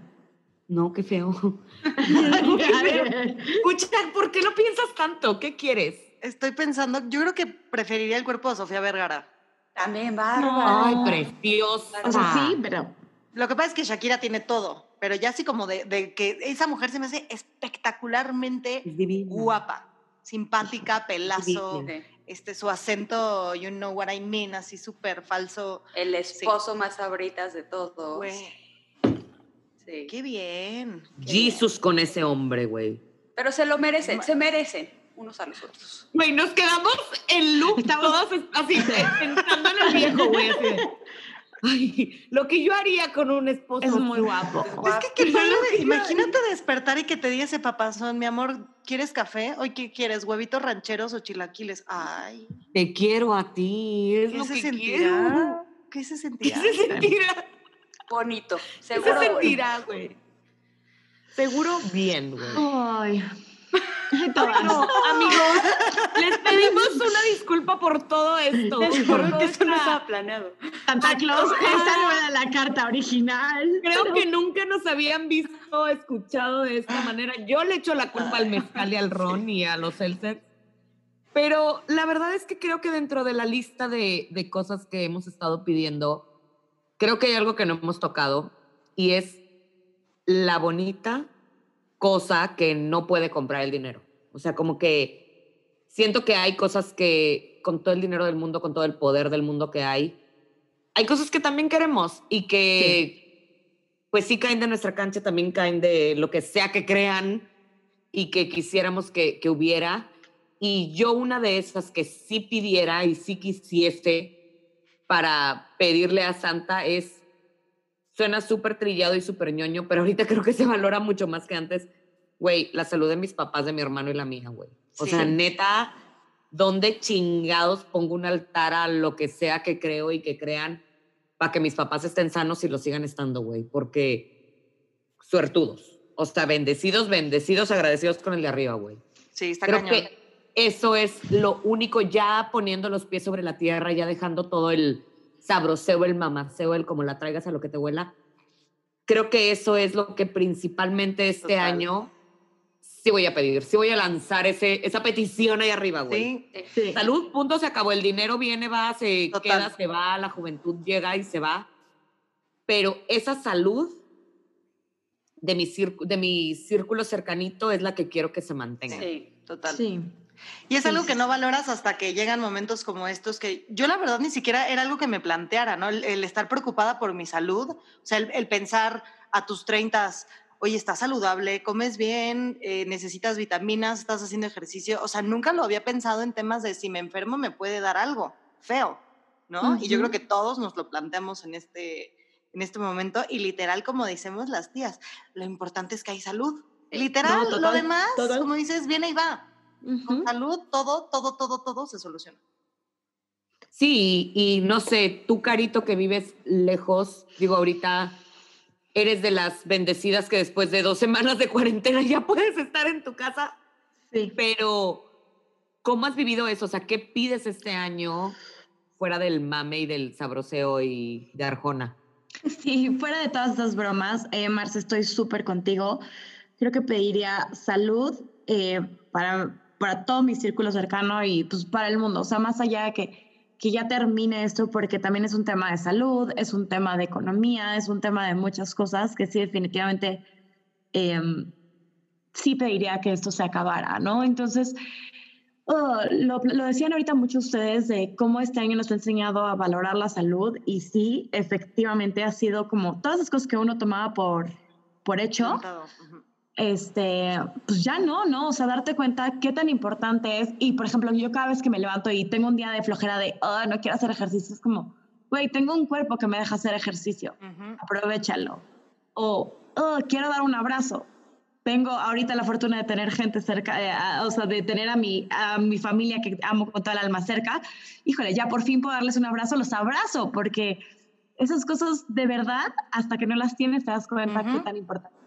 No, qué feo. [laughs] [laughs] A ver. Escucha, ¿por qué no piensas tanto? ¿Qué quieres? Estoy pensando, yo creo que preferiría el cuerpo de Sofía Vergara. También, bárbara. Ay, preciosa. O sea, sí, pero Lo que pasa es que Shakira tiene todo, pero ya así como de, de que esa mujer se me hace espectacularmente Es guapa, simpática, pelazo. Sí. este, su acento, you know what I mean, así súper falso. El esposo más sabritas de todos. Güey, Sí. qué bien. Jesus con ese hombre, güey. Pero se lo merecen, se merecen unos a los otros. Güey, nos quedamos en loop Estamos- [laughs] todos así, pensando en el viejo, güey. Ay, lo que yo haría con un esposo. es muy guapo. Es que qué padre, imagínate despertar y que te diga ese papazón, mi amor, ¿quieres café? Hoy qué quieres, huevitos rancheros o chilaquiles. Ay, Te quiero a ti, es ¿qué lo se que sentirá? quiero. ¿Qué se ¿Qué sentirá? se sentirá? Bonito. Se Seguro. sentirá, güey. Seguro bien, güey. Ay. Ay, todas. No, amigos, les pedimos una disculpa por todo esto. Les por juro que esto no esta- estaba planeado. Santa Claus, esta no era la carta original. Creo pero- que nunca nos habían visto, escuchado de esta manera. Yo le echo la culpa al mezcal y al ron y a los seltzers. Pero la verdad es que creo que dentro de la lista de, de cosas que hemos estado pidiendo, creo que hay algo que no hemos tocado y es la bonita cosa que no puede comprar el dinero. O sea, como que siento que hay cosas que con todo el dinero del mundo, con todo el poder del mundo que hay, hay cosas que también queremos y que pues sí caen de nuestra cancha, también caen de lo que sea que crean y que quisiéramos que, que hubiera. Y yo una de esas que sí pidiera y sí quisiese para pedirle a Santa es, suena súper trillado y súper ñoño, pero ahorita creo que se valora mucho más que antes, güey, la salud de mis papás, de mi hermano y la mía, güey. O Sí. sea, neta, ¿dónde chingados pongo un altar a lo que sea que creo y que crean para que mis papás estén sanos y lo sigan estando, güey? Porque suertudos. O sea, bendecidos, bendecidos, agradecidos con el de arriba, güey. Sí, está Creo cañón. que eso es lo único, ya poniendo los pies sobre la tierra, ya dejando todo el sabroseo, el mamaceo, el como la traigas a lo que te huela. Creo que eso es lo que principalmente este Total. año sí voy a pedir, sí voy a lanzar ese, esa petición ahí arriba, güey. Sí, Sí. Salud, punto, se acabó. El dinero viene, va, se Total. queda, se va, la juventud llega y se va. Pero esa salud de mi, círculo, de mi círculo cercanito es la que quiero que se mantenga. Sí. total. Sí. Y es algo que no valoras hasta que llegan momentos como estos que yo la verdad ni siquiera era algo que me planteara, ¿no? El, el estar preocupada por mi salud, o sea, el, el pensar a tus 30, oye, estás saludable, comes bien, eh, necesitas vitaminas, estás haciendo ejercicio, o sea, nunca lo había pensado en temas de si me enfermo me puede dar algo feo, ¿no? Y yo creo que todos nos lo planteamos en este, en este momento y literal, como decimos las tías, lo importante es que hay salud. Literal, lo total, demás, total. como dices, viene y va. Con salud, todo, todo, todo, todo se soluciona. Sí, y, no sé, tú, Carito, que vives lejos, digo, ahorita eres de las bendecidas que después de dos semanas de cuarentena ya [laughs] puedes estar en tu casa, Sí. pero ¿cómo has vivido eso? O sea, ¿qué pides este año fuera del mame y del sabroseo y de Arjona? Sí, fuera de todas estas bromas, eh, Marce, estoy súper contigo. Creo que pediría salud eh, para, para todo mi círculo cercano y pues para el mundo. O sea, más allá de que, que ya termine esto, porque también es un tema de salud, es un tema de economía, es un tema de muchas cosas que sí definitivamente em, sí pediría que esto se acabara, ¿no? Entonces, Oh, lo, lo decían ahorita muchos ustedes de cómo este año nos ha enseñado a valorar la salud y sí, efectivamente ha sido como todas las cosas que uno tomaba por, por hecho. Este, pues ya no, ¿no? O sea, darte cuenta qué tan importante es. Y por ejemplo, yo cada vez que me levanto y tengo un día de flojera de, oh, no quiero hacer ejercicio, es como, güey, tengo un cuerpo que me deja hacer ejercicio, Ujú. aprovechalo. O, oh, quiero dar un abrazo. Tengo ahorita la fortuna de tener gente cerca, eh, a- o sea, de tener a mi, a mi familia que amo con toda el alma cerca. Híjole, ya por fin puedo darles un abrazo, los abrazo, porque esas cosas de verdad, hasta que no las tienes, te das cuenta Ujú. qué tan importante.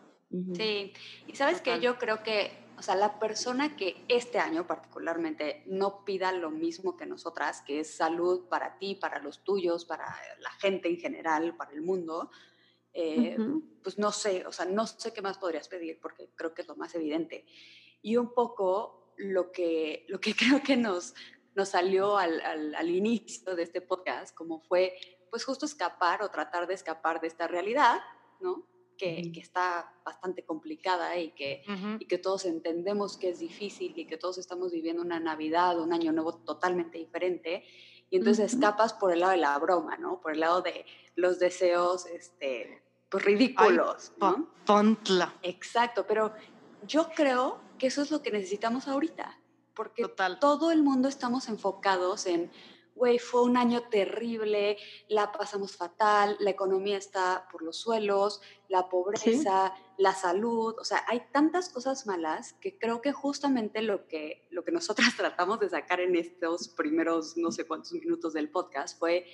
Sí, y sabes que yo creo que, o sea, la persona que este año particularmente no pida lo mismo que nosotras, que es salud para ti, para los tuyos, para la gente en general, para el mundo, eh, Ujú. pues no sé, o sea, no sé qué más podrías pedir porque creo que es lo más evidente. Y un poco lo que, lo que [laughs] creo que nos, nos salió al, al, al inicio de este podcast, como fue, pues justo escapar o tratar de escapar de esta realidad, ¿no? Que, que está bastante complicada y que, Ujú. y que todos entendemos que es difícil y que todos estamos viviendo una Navidad, un año nuevo totalmente diferente. Y entonces Ujú. escapas por el lado de la broma, ¿no? Por el lado de los deseos, este, pues ridículos, Po- ¿no? Exacto, pero yo creo que eso es lo que necesitamos ahorita, porque Total. todo el mundo estamos enfocados en, güey, fue un año terrible, la pasamos fatal, la economía está por los suelos, la pobreza, la salud, o sea, hay tantas cosas malas que creo que justamente lo que, lo que nosotras [laughs] tratamos de sacar en estos primeros no sé cuántos minutos del podcast fue,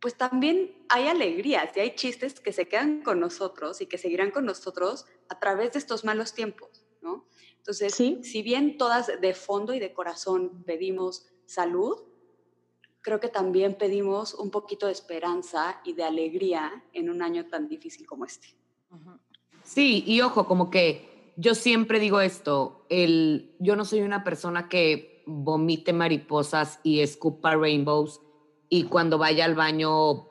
pues también hay alegrías y hay chistes que se quedan con nosotros y que seguirán con nosotros a través de estos malos tiempos, ¿no? Entonces, Sí. si bien todas de fondo y de corazón pedimos salud, creo que también pedimos un poquito de esperanza y de alegría en un año tan difícil como este. Sí, y ojo, como que yo siempre digo esto, el, yo no soy una persona que vomite mariposas y escupa rainbows y cuando vaya al baño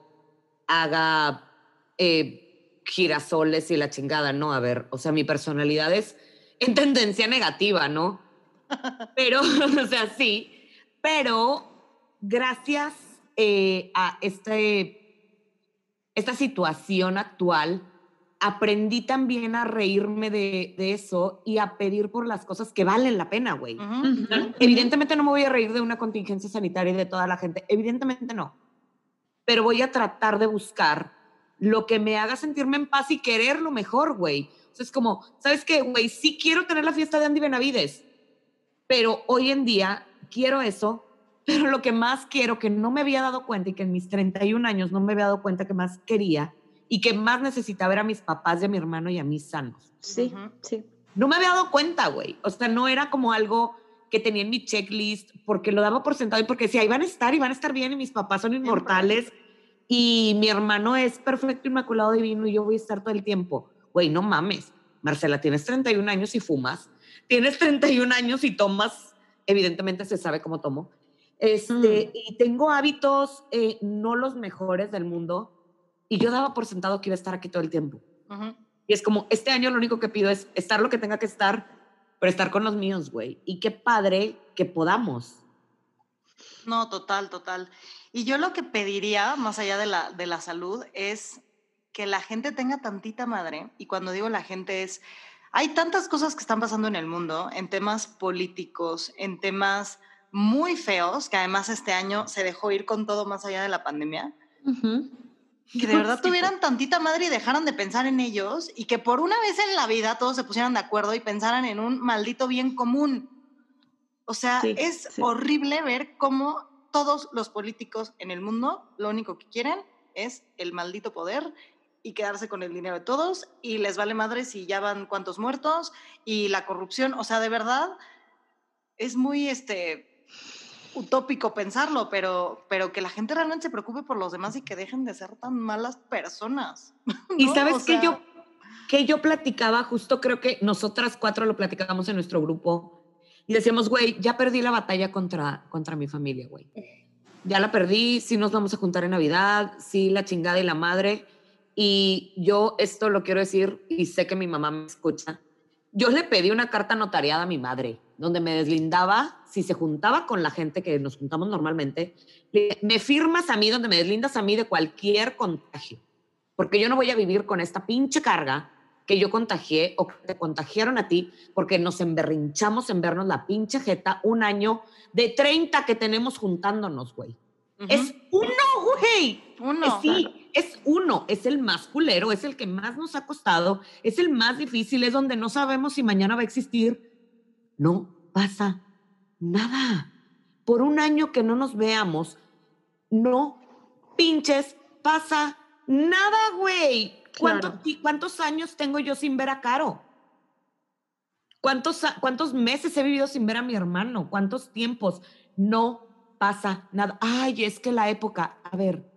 haga eh, girasoles y la chingada, no, a ver, o sea, mi personalidad es en tendencia negativa, ¿no? [laughs] Pero, [laughs] o sea, sí, pero gracias eh, a este, esta situación actual, aprendí también a reírme de, de eso y a pedir por las cosas que valen la pena, güey. Ujú. Evidentemente no me voy a reír de una contingencia sanitaria y de toda la gente, evidentemente no. Pero voy a tratar de buscar lo que me haga sentirme en paz y querer lo mejor, güey. O sea, es como, ¿sabes qué, güey? Sí quiero tener la fiesta de Andy Benavides, pero hoy en día quiero eso, pero lo que más quiero, que no me había dado cuenta y que en mis 31 años no me había dado cuenta que más quería y que más necesitaba era a mis papás y a mi hermano y a mis sanos Sí, sí. no me había dado cuenta, güey. O sea, no era como algo que tenía en mi checklist porque lo daba por sentado y porque decía, ahí van a estar y van a estar bien y mis papás son inmortales y mi hermano es perfecto, inmaculado, divino y yo voy a estar todo el tiempo. Güey, no mames. Marcela, tienes 31 años y fumas. Tienes 31 años y tomas. Evidentemente se sabe cómo tomo. Este, Y tengo hábitos eh, no los mejores del mundo y yo daba por sentado que iba a estar aquí todo el tiempo. Y es como, este año lo único que pido es estar lo que tenga que estar, pero estar con los míos, güey. Y qué padre que podamos. No, total, total. Y yo lo que pediría, más allá de la, de la salud, es que la gente tenga tantita madre. Y cuando digo la gente es, hay tantas cosas que están pasando en el mundo, en temas políticos, en temas muy feos, que además este año se dejó ir con todo más allá de la pandemia, Ujú. que de verdad tuvieran tantita madre y dejaran de pensar en ellos y que por una vez en la vida todos se pusieran de acuerdo y pensaran en un maldito bien común. O sea, Sí, es sí. horrible ver cómo todos los políticos en el mundo lo único que quieren es el maldito poder y quedarse con el dinero de todos y les vale madre si ya van cuantos muertos y la corrupción, o sea, de verdad es muy este utópico pensarlo, pero, pero que la gente realmente se preocupe por los demás y que dejen de ser tan malas personas. [laughs] Y ¿no? sabes O que sea, yo, que yo platicaba, justo creo que nosotras cuatro lo platicábamos en nuestro grupo y decíamos, güey, ya perdí la batalla contra, contra mi familia, güey. Ya la perdí, sí nos vamos a juntar en Navidad, sí la chingada y la madre. Y yo esto lo quiero decir y sé que mi mamá me escucha. Yo le pedí una carta notariada a mi madre, donde me deslindaba, si se juntaba con la gente que nos juntamos normalmente, me firmas a mí, donde me deslindas a mí de cualquier contagio porque yo no voy a vivir con esta pinche carga que yo contagié o que te contagiaron a ti, porque nos emberrinchamos en vernos la pinche jeta un año de 30 que tenemos juntándonos, güey. Es uno, güey. uno. Sí, es uno, es el más culero, es el que más nos ha costado, es el más difícil, es donde no sabemos si mañana va a existir. No pasa nada. Por un año que no nos veamos, no pinches pasa nada, güey. ¿Cuánto- Claro. y ¿Cuántos años tengo yo sin ver a Caro? ¿Cuántos, ¿Cuántos meses he vivido sin ver a mi hermano? ¿Cuántos tiempos? No pasa nada. Ay, es que la época, a ver,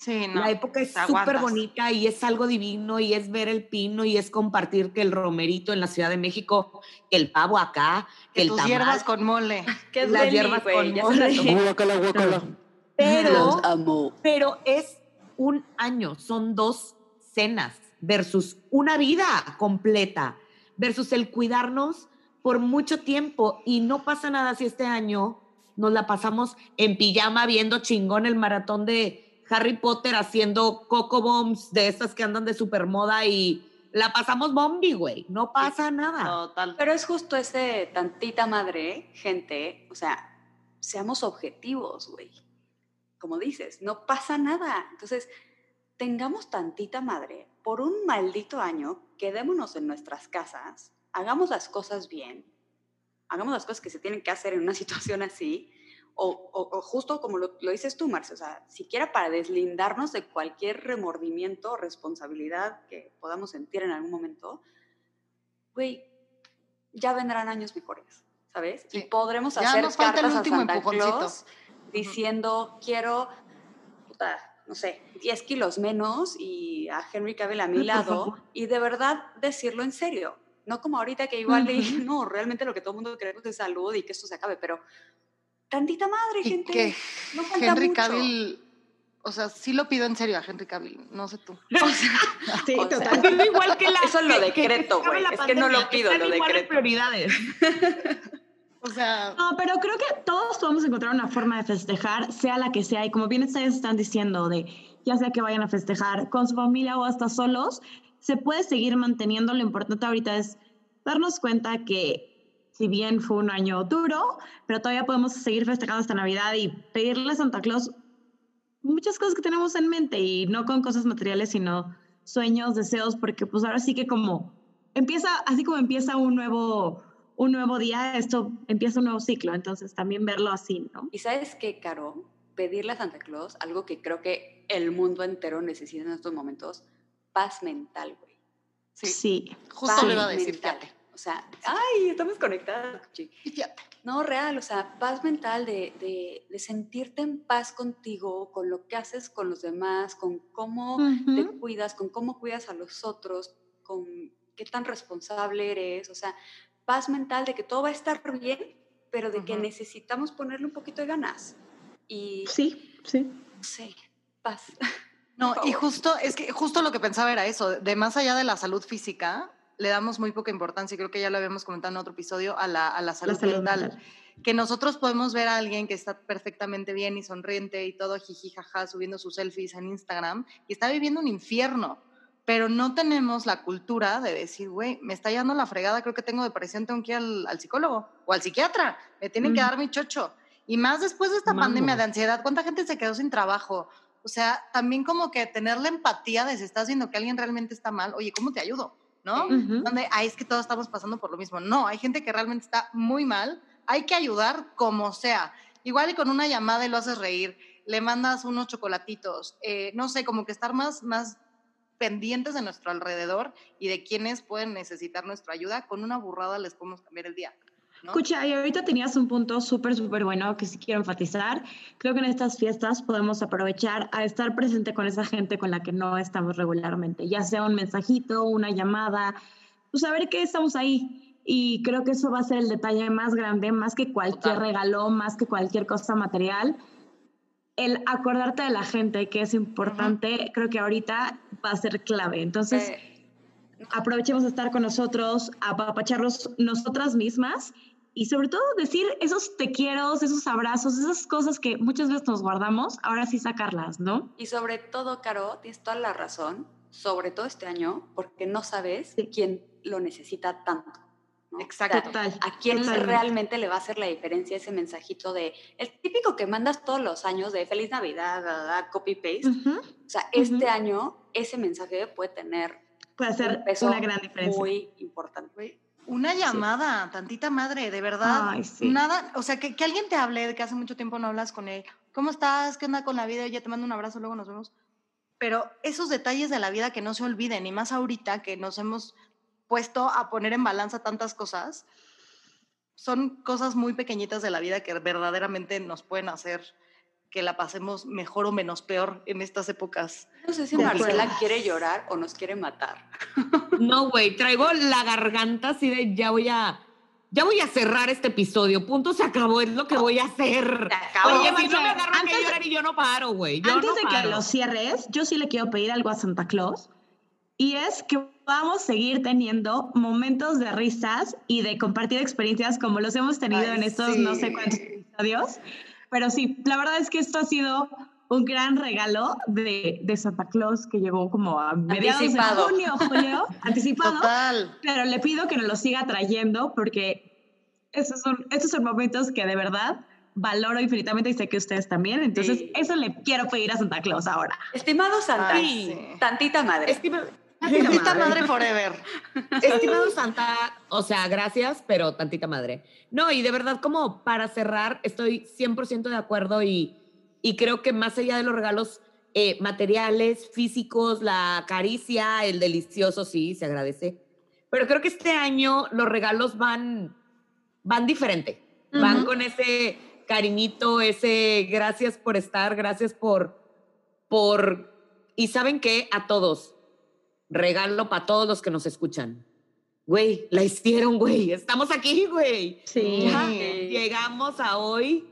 Sí, no. la época es súper bonita y es algo divino y es ver el pino y es compartir que el romerito en la Ciudad de México, que el pavo acá, que Que el tus tamal, hierbas con mole. [laughs] ¿Qué Las deli, hierbas güey? con Ya mole. Guácala, guácala. [laughs] pero, Los amo. pero es un año, son dos cenas versus una vida completa, versus el cuidarnos por mucho tiempo y no pasa nada si este año nos la pasamos en pijama viendo chingón el maratón de Harry Potter haciendo coco bombs de estas que andan de supermoda y la pasamos bombi, güey, no pasa nada. Total. Pero es justo ese tantita madre, gente, o sea, seamos objetivos, güey. Como dices, no pasa nada. Entonces, tengamos tantita madre por un maldito año, quedémonos en nuestras casas, hagamos las cosas bien, hagamos las cosas que se tienen que hacer en una [laughs] situación así, o, o- o justo como lo, lo dices tú, Marce, o sea, siquiera para deslindarnos de cualquier remordimiento o responsabilidad que podamos sentir en algún momento, güey, ya vendrán años mejores, ¿sabes? Sí. Y podremos Ya hacer nos falta el cartas a Santa. Claus diciendo, quiero, puta, no sé, 10 kilos menos y a Henry Cavill a mi [laughs] lado y de verdad decirlo en serio. No como ahorita que igual de, Ujú. [laughs] no, realmente lo que todo el mundo queremos es salud y que esto se acabe, pero tantita madre, gente. que no falta Henry mucho. Cavill, o sea, sí lo pido en serio a Henry Cavill, no sé tú. [laughs] O sea, Sí, O total. Igual que la. Eso lo decreto, güey. Es que no lo pido, lo decreto. prioridades. [laughs] O sea, No, pero creo que todos podemos encontrar una forma de festejar, sea la que sea, y como bien ustedes están diciendo, de ya sea que vayan a festejar con su familia o hasta solos, se puede seguir manteniendo. Lo importante ahorita es darnos cuenta que si bien fue un año duro, pero todavía podemos seguir festejando esta Navidad y pedirle a Santa Claus muchas cosas que tenemos en mente y no con cosas materiales, sino sueños, deseos, porque pues ahora sí que como empieza, así como empieza un nuevo, un nuevo día, esto empieza un nuevo ciclo, entonces también verlo así, ¿no? Y sabes qué, Caro, pedirle a Santa Claus, algo que creo que el mundo entero necesita en estos momentos, paz mental, güey. sí, Sí. justo Paz le iba a decir, mental. fíjate. O sea, ay, estamos conectadas. No, real, o sea, paz mental de, de, de sentirte en paz contigo, con lo que haces con los demás, con cómo te cuidas, con cómo cuidas a los otros, con qué tan responsable eres, o sea, paz mental de que todo va a estar bien, pero de que necesitamos ponerle un poquito de ganas. Y, Sí, sí. sé, paz. [laughs] No, y justo, es que justo lo que pensaba era eso, de más allá de la salud física, le damos muy poca importancia, y creo que ya lo habíamos comentado en otro episodio, a la, a la salud, La salud mental. mental. Que nosotros podemos ver a alguien que está perfectamente bien y sonriente y todo jiji, jaja, subiendo sus selfies en Instagram y está viviendo un infierno, pero no tenemos la cultura de decir, güey, me está llevando la fregada, creo que tengo depresión, tengo que ir al, al psicólogo o al psiquiatra, me tienen que Ujú. dar mi chocho. Y más después de esta pandemia de ansiedad, ¿cuánta gente se quedó sin trabajo? O sea, también como que tener la empatía de si estás viendo que alguien realmente está mal, oye, ¿cómo te ayudo? ¿No? Donde, ay, es que todos estamos pasando por lo mismo. No, hay gente que realmente está muy mal, hay que ayudar como sea. Igual y con una llamada y lo haces reír, le mandas unos chocolatitos, eh, no sé, como que estar más, más pendientes de nuestro alrededor y de quienes pueden necesitar nuestra ayuda, con una burrada les podemos cambiar el día. ¿No? Escucha, y ahorita tenías un punto súper, súper bueno que sí quiero enfatizar. Creo que en estas fiestas podemos aprovechar a estar presente con esa gente con la que no estamos regularmente, ya sea un mensajito, una llamada, pues saber que estamos ahí. Y creo que eso va a ser el detalle más grande, más que cualquier Total. regalo, más que cualquier cosa material. El acordarte de la gente que es importante, creo que ahorita va a ser clave. Entonces, Eh, aprovechemos de estar con nosotros, apapacharlos nosotras mismas y sobre todo decir esos te quiero, esos abrazos, esas cosas que muchas veces nos guardamos, ahora sí sacarlas, ¿no? Y sobre todo, Caro, tienes toda la razón, sobre todo este año, porque no sabes Sí. quién lo necesita tanto. ¿no? O Exacto. sea. ¿A quién totalmente. realmente le va a hacer la diferencia ese mensajito de el típico que mandas todos los años de Feliz Navidad, da, da, copy paste? O sea, este año ese mensaje puede tener Puede un hacer peso una gran diferencia. muy importante. Una llamada, tantita madre, de verdad. Ay, sí. Nada, o sea, que, que alguien te hable de que hace mucho tiempo no hablas con él. ¿Cómo estás? ¿Qué onda con la vida? Ya te mando un abrazo, luego nos vemos. Pero esos detalles de la vida que no se olviden, y más ahorita que nos hemos puesto a poner en balanza tantas cosas, son cosas muy pequeñitas de la vida que verdaderamente nos pueden hacer que la pasemos mejor o menos peor en estas épocas. No sé si Marcela acuerdo. quiere llorar o nos quiere matar. [laughs] No, güey, traigo la garganta así de ya voy a. Ya voy a cerrar este episodio. Punto, se acabó, es lo que voy a hacer. Se acabó. Oye, si no me agarran que antes de- llorar y yo no paro, güey. Antes no de que paro. lo cierres, yo sí le quiero pedir algo a Santa Claus y es que vamos a seguir teniendo momentos de risas y de compartir experiencias como los hemos tenido Ay, en estos no sé sí. cuántos episodios. Pero sí, la verdad es que esto ha sido un gran regalo de, de Santa Claus que llegó como a mediados Anticipado. de junio, julio, [laughs] anticipado. Total. Pero le pido que nos lo siga trayendo porque esos son, estos son momentos que de verdad valoro infinitamente y sé que ustedes también. Entonces, Sí. eso le quiero pedir a Santa Claus ahora. Estimado Santa, Ay, sí. tantita madre. Es que me- Tantita madre forever. [laughs] Estimado Santa, o sea, gracias, pero tantita madre. No, y de verdad, como para cerrar, estoy 100% de acuerdo y, y creo que más allá de los regalos eh, materiales, físicos, la caricia, el delicioso, sí, se agradece. Pero creo que este año los regalos van, van diferente. Van con ese cariñito, ese gracias por estar, gracias por, por, y saben qué, a todos, regalo para todos los que nos escuchan. Güey, la hicieron, güey. Estamos aquí, güey. Sí. Ya llegamos a hoy.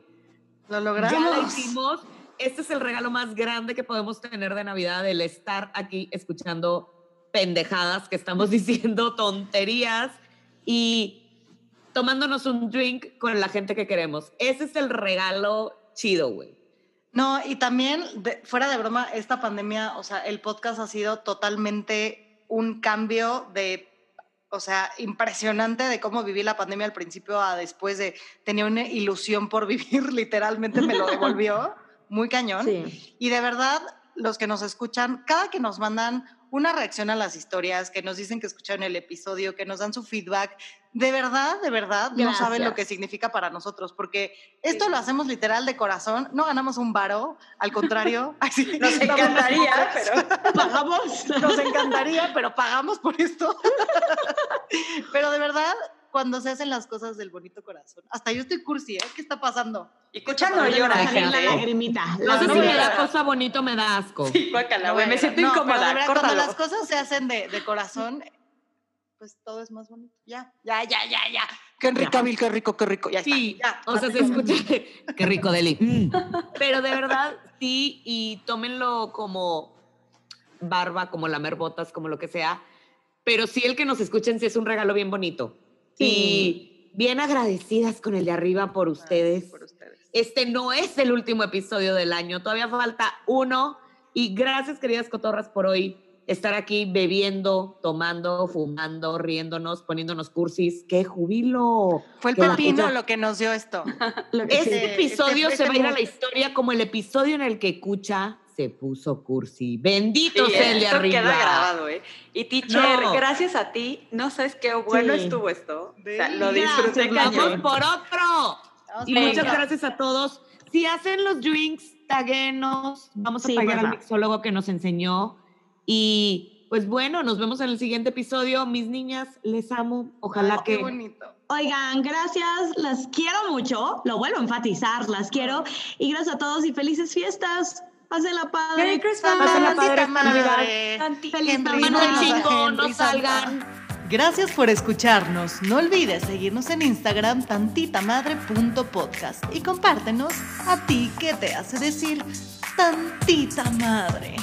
Lo Ya la logramos. hicimos. Este es el regalo más grande que podemos tener de Navidad, el estar aquí escuchando pendejadas que estamos [laughs] diciendo, tonterías y tomándonos un drink con la gente que queremos. Ese es el regalo chido, güey. No, y también, de- fuera de broma, esta pandemia, o sea, el podcast ha sido totalmente un cambio de, o sea, impresionante de cómo viví la pandemia al principio a después de, tenía una ilusión por [laughs] vivir, literalmente me lo devolvió, muy cañón. Sí. Y de verdad, los que nos escuchan, cada que nos mandan una reacción a las historias, que nos dicen que escucharon el episodio, que nos dan su feedback, de verdad, de verdad, no saben lo que significa para nosotros, porque esto lo hacemos literal de corazón, no ganamos un varo, al contrario, [laughs] así, Nos [laughs] encantaría, pero [laughs] Pagamos. Nos encantaría, pero pagamos por esto. pero de verdad, cuando se hacen las cosas del bonito corazón, hasta yo estoy cursi, ¿eh? ¿Qué está pasando? y escuchando llora, la gente. lagrimita. No sé si no me da cosa bonito, me da asco. Sí, guácala, No güey, voy me siento. No, incómoda, verdad, cuando las cosas se hacen de, de corazón, pues todo es más bonito. Ya, ya, ya, ya, ya. Qué rico, Bill, qué rico, qué rico. Ya está, Sí, ya. o sea, se escucha. [laughs] Qué rico, Deli. Mm. Pero de verdad, sí, y tómenlo como barba, como lamer botas, como lo que sea. Pero sí, el que nos escuchen, sí es un regalo bien bonito. Y bien agradecidas con el de arriba por ustedes. Por ustedes. Este no es el último episodio del año, todavía falta uno. Y gracias, queridas cotorras, por hoy estar aquí bebiendo, tomando, fumando, riéndonos, poniéndonos cursis. ¡Qué jubilo! Fue el Que pepino lo que nos dio esto. [laughs] Este sí. Este- episodio este se va a ir a la historia como el episodio en el que Cucha se puso cursi. Bendito Sí, sea el de esto arriba. queda grabado, ¿eh? Y teacher, No. gracias a ti, no sabes qué bueno Sí. estuvo esto. O sea, Sí. lo disfruté Vamos cañón. por otro. Vamos Y muchas gracias a todos. Si hacen los drinks, taguenos. Vamos a Sí, pagar al mixólogo que nos enseñó. Y pues bueno, nos vemos en el siguiente episodio. Mis niñas, les amo. Ojalá Ay, Qué que. bonito. Oigan, gracias, las quiero mucho, lo vuelvo a enfatizar, las quiero y gracias a todos y felices fiestas. Pásenla padre. Merry Christmas. Pásenla padre, madre. Henry, chingo, no salgan. Gracias por escucharnos. No olvides seguirnos en Instagram tantitamadre.podcast y compártenos a ti qué te hace decir tantita madre.